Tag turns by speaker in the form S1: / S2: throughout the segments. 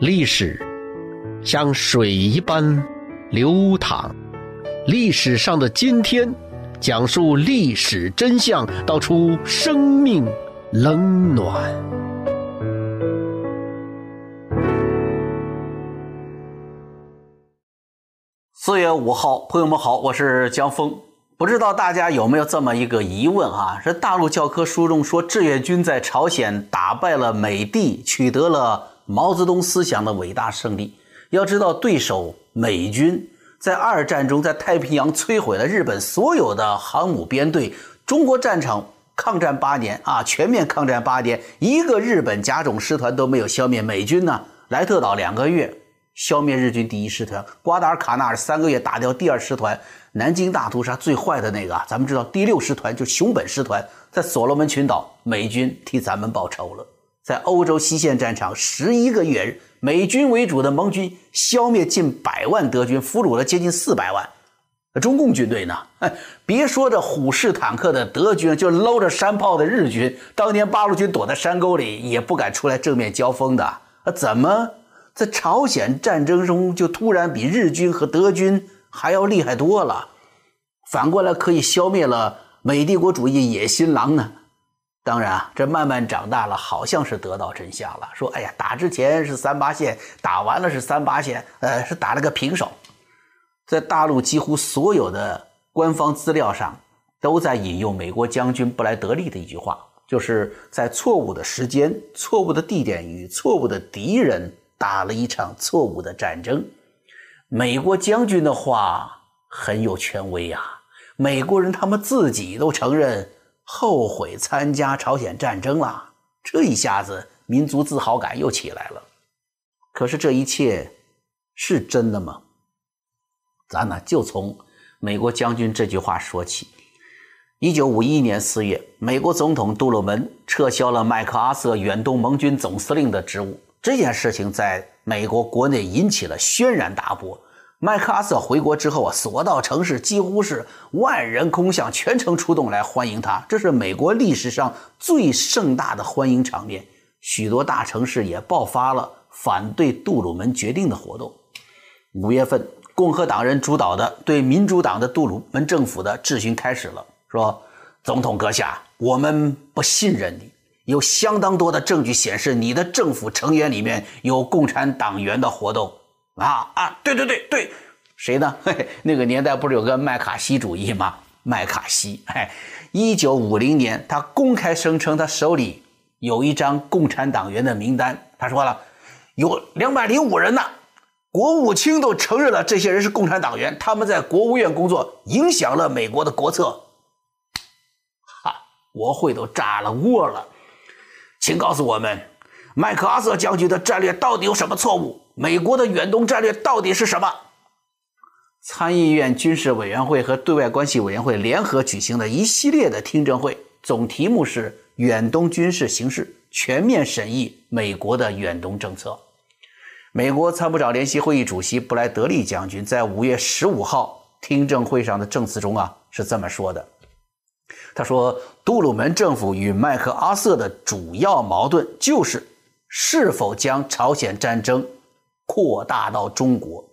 S1: 历史像水一般流淌，历史上的今天，讲述历史真相，道出生命冷暖。
S2: 四月五号，朋友们好，我是江峰。不知道大家有没有这么一个疑问啊？是大陆教科书中说，志愿军在朝鲜打败了美帝，取得了毛泽东思想的伟大胜利。要知道，对手美军在二战中在太平洋摧毁了日本所有的航母编队，中国战场抗战八年啊，全面抗战八年，一个日本甲种师团都没有消灭。美军呢，莱特岛两个月消灭日军第一师团，瓜达尔卡纳尔三个月打掉第二师团。南京大屠杀最坏的那个，咱们知道第六师团就熊本师团，在所罗门群岛，美军替咱们报仇了。在欧洲西线战场，十一个月，美军为主的盟军消灭近百万德军，俘虏了接近四百万。中共军队呢？别说这虎式坦克的德军，就搂着山炮的日军，当年八路军躲在山沟里也不敢出来正面交锋的。怎么在朝鲜战争中就突然比日军和德军？还要厉害多了，反过来可以消灭了美帝国主义野心狼呢。当然啊，这慢慢长大了，好像是得到真相了。说，哎呀，打之前是三八线，打完了是三八线，呃，是打了个平手。在大陆几乎所有的官方资料上，都在引用美国将军布莱德利的一句话，就是在错误的时间、错误的地点与错误的敌人打了一场错误的战争。美国将军的话很有权威呀，美国人他们自己都承认后悔参加朝鲜战争了，这一下子民族自豪感又起来了。可是这一切是真的吗？咱呢就从美国将军这句话说起。一九五一年四月，美国总统杜鲁门撤销了麦克阿瑟远东盟军总司令的职务。这件事情在美国国内引起了轩然大波。麦克阿瑟回国之后啊，所到城市几乎是万人空巷，全城出动来欢迎他。这是美国历史上最盛大的欢迎场面。许多大城市也爆发了反对杜鲁门决定的活动。五月份，共和党人主导的对民主党的杜鲁门政府的质询开始了，说：“总统阁下，我们不信任你。”有相当多的证据显示，你的政府成员里面有共产党员的活动啊啊！对对对对，谁呢？嘿，那个年代不是有个麦卡锡主义吗？麦卡锡，嘿，一九五零年，他公开声称他手里有一张共产党员的名单。他说了，有两百零五人呢，国务卿都承认了这些人是共产党员，他们在国务院工作，影响了美国的国策。哈，国会都炸了窝了。请告诉我们，麦克阿瑟将军的战略到底有什么错误？美国的远东战略到底是什么？参议院军事委员会和对外关系委员会联合举行的一系列的听证会，总题目是“远东军事形势全面审议美国的远东政策”。美国参谋长联席会议主席布莱德利将军在五月十五号听证会上的证词中啊是这么说的。他说：“杜鲁门政府与麦克阿瑟的主要矛盾就是是否将朝鲜战争扩大到中国。”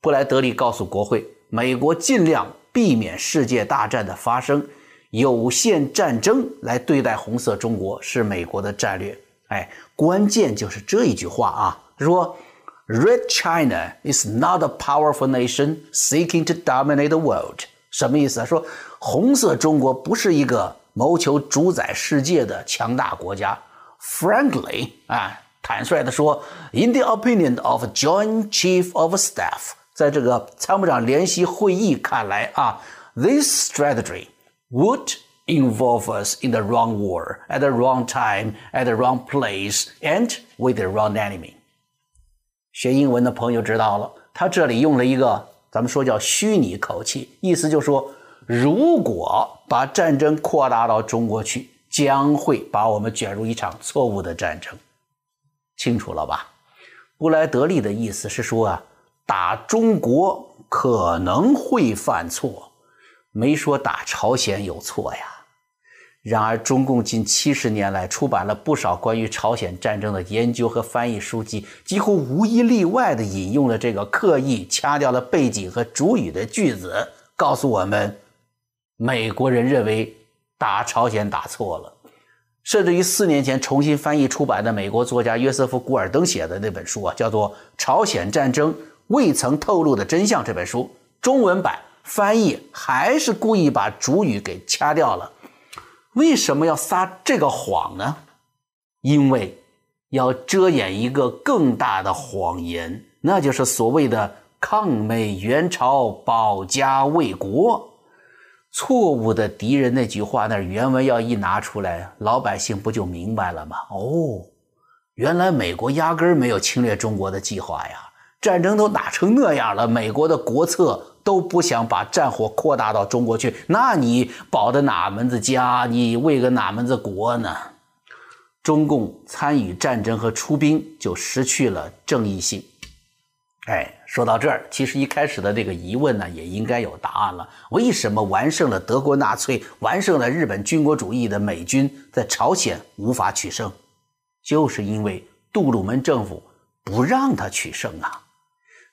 S2: 布莱德利告诉国会：“美国尽量避免世界大战的发生，有限战争来对待红色中国是美国的战略。”哎，关键就是这一句话啊！说：“Red China is not a powerful nation seeking to dominate the world。”什么意思啊？说。红色中国不是一个谋求主宰世界的强大国家。Frankly，啊，坦率地说，In the opinion of Joint Chief of Staff，在这个参谋长联席会议看来啊，this strategy would involve us in the wrong war at the wrong time at the wrong place and with the wrong enemy。学英文的朋友知道了，他这里用了一个咱们说叫虚拟口气，意思就是说。如果把战争扩大到中国去，将会把我们卷入一场错误的战争，清楚了吧？布莱德利的意思是说啊，打中国可能会犯错，没说打朝鲜有错呀。然而，中共近七十年来出版了不少关于朝鲜战争的研究和翻译书籍，几乎无一例外地引用了这个刻意掐掉了背景和主语的句子，告诉我们，美国人认为打朝鲜打错了。甚至于四年前重新翻译出版的美国作家约瑟夫·古尔登写的那本书啊，叫做《朝鲜战争未曾透露的真相》这本书，中文版翻译还是故意把主语给掐掉了。为什么要撒这个谎呢？因为要遮掩一个更大的谎言，那就是所谓的抗美援朝、保家卫国。错误的敌人那句话，那原文要一拿出来，老百姓不就明白了吗？哦，原来美国压根儿没有侵略中国的计划呀！战争都打成那样了，美国的国策。都不想把战火扩大到中国去，那你保的哪门子家？你为个哪门子国呢？中共参与战争和出兵就失去了正义性。哎，说到这儿，其实一开始的这个疑问呢，也应该有答案了：为什么完胜了德国纳粹、完胜了日本军国主义的美军在朝鲜无法取胜？就是因为杜鲁门政府不让他取胜啊。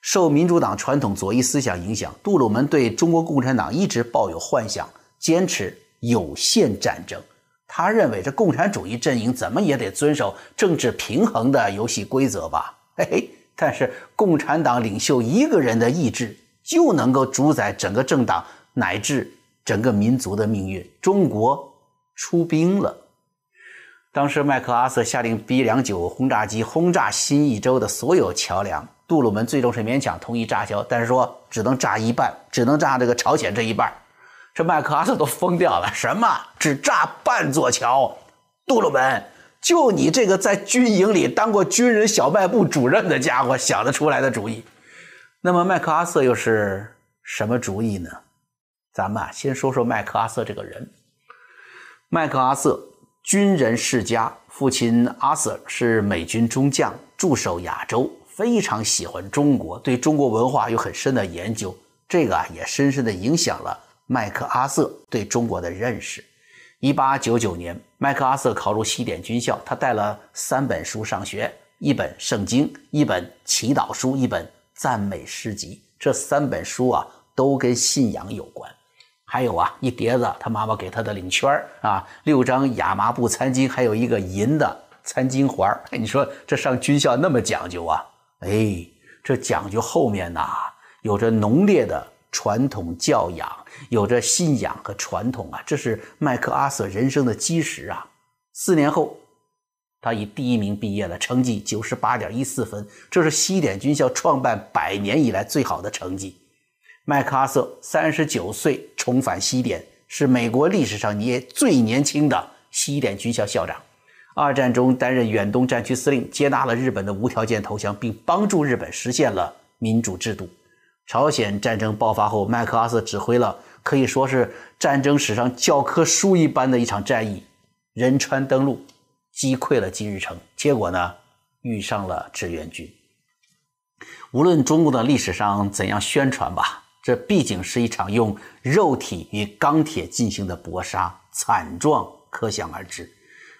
S2: 受民主党传统左翼思想影响，杜鲁门对中国共产党一直抱有幻想，坚持有限战争。他认为这共产主义阵营怎么也得遵守政治平衡的游戏规则吧？嘿嘿，但是共产党领袖一个人的意志就能够主宰整个政党乃至整个民族的命运。中国出兵了，当时麦克阿瑟下令 B 两九轰炸机轰炸新义州的所有桥梁。杜鲁门最终是勉强同意炸桥，但是说只能炸一半，只能炸这个朝鲜这一半。这麦克阿瑟都疯掉了，什么只炸半座桥？杜鲁门，就你这个在军营里当过军人小卖部主任的家伙想得出来的主意。那么麦克阿瑟又是什么主意呢？咱们啊，先说说麦克阿瑟这个人。麦克阿瑟，军人世家，父亲阿瑟是美军中将，驻守亚洲。非常喜欢中国，对中国文化有很深的研究，这个啊也深深的影响了麦克阿瑟对中国的认识。一八九九年，麦克阿瑟考入西点军校，他带了三本书上学：一本圣经，一本祈祷书，一本赞美诗集。这三本书啊都跟信仰有关。还有啊一碟子他妈妈给他的领圈啊，六张亚麻布餐巾，还有一个银的餐巾环 你说这上军校那么讲究啊？哎，这讲究后面呐，有着浓烈的传统教养，有着信仰和传统啊，这是麦克阿瑟人生的基石啊。四年后，他以第一名毕业了，成绩九十八点一四分，这是西点军校创办百年以来最好的成绩。麦克阿瑟三十九岁重返西点，是美国历史上年最年轻的西点军校校长。二战中担任远东战区司令，接纳了日本的无条件投降，并帮助日本实现了民主制度。朝鲜战争爆发后，麦克阿瑟指挥了可以说是战争史上教科书一般的一场战役——仁川登陆，击溃了金日成。结果呢，遇上了志愿军。无论中共的历史上怎样宣传吧，这毕竟是一场用肉体与钢铁进行的搏杀，惨状可想而知。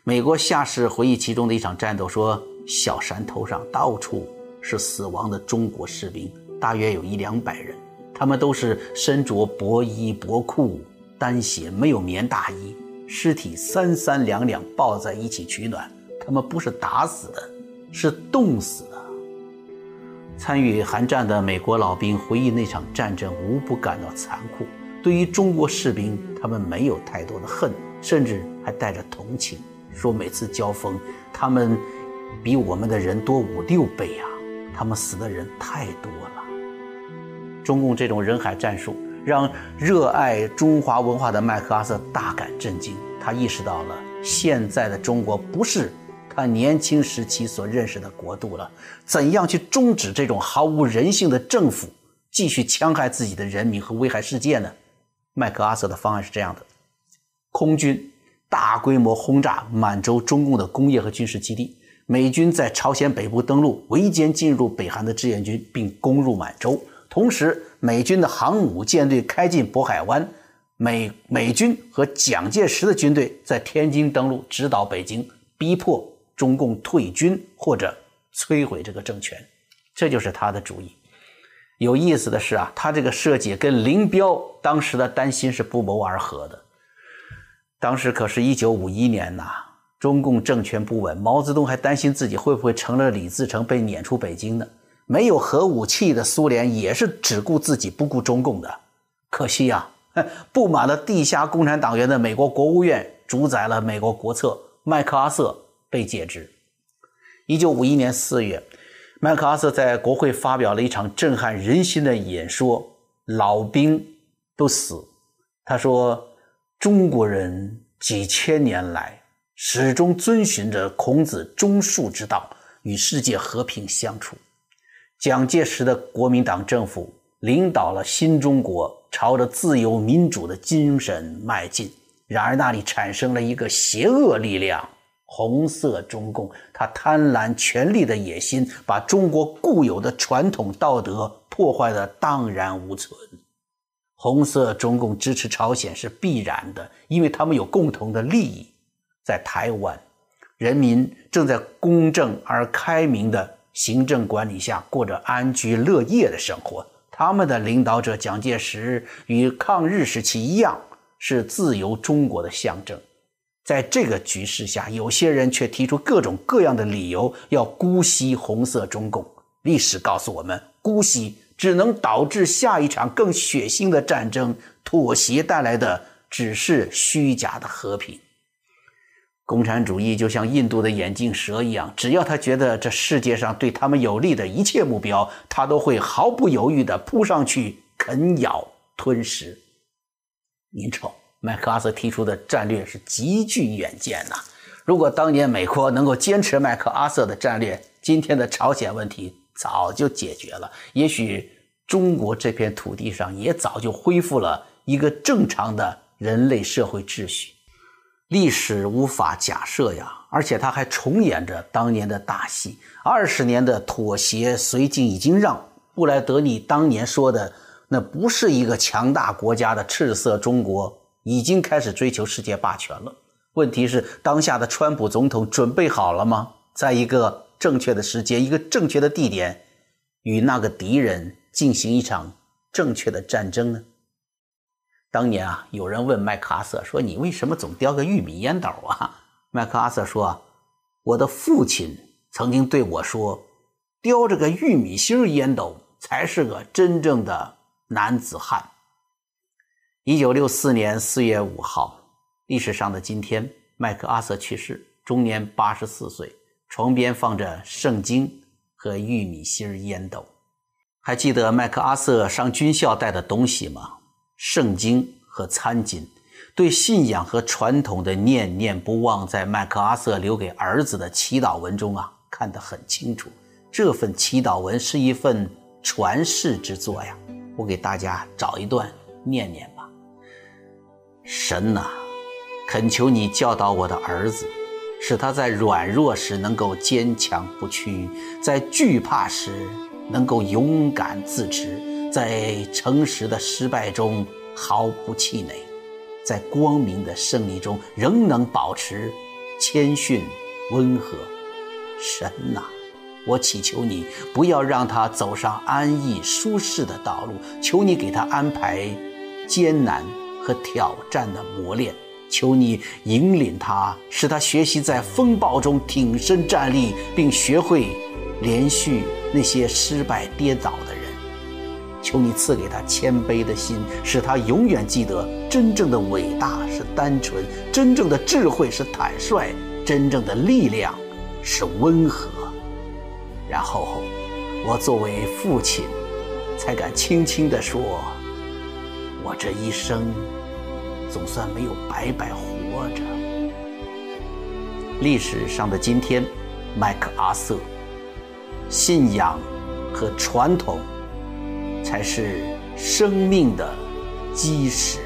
S2: 美国下士回忆其中的一场战斗说：“小山头上到处是死亡的中国士兵，大约有一两百人。他们都是身着薄衣薄裤、单鞋，没有棉大衣，尸体三三两两抱在一起取暖。他们不是打死的，是冻死的。”参与韩战的美国老兵回忆那场战争，无不感到残酷。对于中国士兵，他们没有太多的恨，甚至还带着同情。说每次交锋，他们比我们的人多五六倍啊！他们死的人太多了。中共这种人海战术，让热爱中华文化的麦克阿瑟大感震惊。他意识到了现在的中国不是他年轻时期所认识的国度了。怎样去终止这种毫无人性的政府继续戕害自己的人民和危害世界呢？麦克阿瑟的方案是这样的：空军。大规模轰炸满洲中共的工业和军事基地，美军在朝鲜北部登陆，围歼进入北韩的志愿军，并攻入满洲。同时，美军的航母舰队开进渤海湾，美美军和蒋介石的军队在天津登陆，直捣北京，逼迫中共退军或者摧毁这个政权，这就是他的主意。有意思的是啊，他这个设计跟林彪当时的担心是不谋而合的。当时可是一九五一年呐，中共政权不稳，毛泽东还担心自己会不会成了李自成被撵出北京呢？没有核武器的苏联也是只顾自己不顾中共的。可惜呀，布满了地下共产党员的美国国务院主宰了美国国策，麦克阿瑟被解职。一九五一年四月。麦克阿瑟在国会发表了一场震撼人心的演说，老兵都死。他说：“中国人几千年来始终遵循着孔子忠恕之道，与世界和平相处。蒋介石的国民党政府领导了新中国朝着自由民主的精神迈进，然而那里产生了一个邪恶力量。”红色中共，他贪婪权力的野心，把中国固有的传统道德破坏的荡然无存。红色中共支持朝鲜是必然的，因为他们有共同的利益。在台湾，人民正在公正而开明的行政管理下过着安居乐业的生活。他们的领导者蒋介石与抗日时期一样，是自由中国的象征。在这个局势下，有些人却提出各种各样的理由，要姑息红色中共。历史告诉我们，姑息只能导致下一场更血腥的战争，妥协带来的只是虚假的和平。共产主义就像印度的眼镜蛇一样，只要他觉得这世界上对他们有利的一切目标，他都会毫不犹豫地扑上去啃咬吞食。您瞅。麦克阿瑟提出的战略是极具远见呐！如果当年美国能够坚持麦克阿瑟的战略，今天的朝鲜问题早就解决了，也许中国这片土地上也早就恢复了一个正常的人类社会秩序。历史无法假设呀，而且他还重演着当年的大戏。二十年的妥协绥靖已经让布莱德利当年说的那不是一个强大国家的赤色中国。已经开始追求世界霸权了。问题是，当下的川普总统准备好了吗？在一个正确的时间、一个正确的地点，与那个敌人进行一场正确的战争呢？当年啊，有人问麦克阿瑟说：“你为什么总叼个玉米烟斗啊？”麦克阿瑟说：“我的父亲曾经对我说，叼着个玉米芯烟斗才是个真正的男子汉。”一九六四年四月五号，历史上的今天，麦克阿瑟去世，终年八十四岁。床边放着圣经和玉米芯烟斗。还记得麦克阿瑟上军校带的东西吗？圣经和餐巾。对信仰和传统的念念不忘，在麦克阿瑟留给儿子的祈祷文中啊，看得很清楚。这份祈祷文是一份传世之作呀。我给大家找一段念念吧。神呐，恳求你教导我的儿子，使他在软弱时能够坚强不屈，在惧怕时能够勇敢自持，在诚实的失败中毫不气馁，在光明的胜利中仍能保持谦逊温和。神呐，我祈求你不要让他走上安逸舒适的道路，求你给他安排艰难。和挑战的磨练，求你引领他，使他学习在风暴中挺身站立，并学会连续那些失败跌倒。求你赐给他谦卑的心，使他永远记得真正的伟大是单纯，真正的智慧是坦率，真正的力量是温和。然后，我作为父亲，才敢轻轻地说。我这一生总算没有白白活着。历史上的今天，麦克阿瑟，信仰和传统才是生命的基石。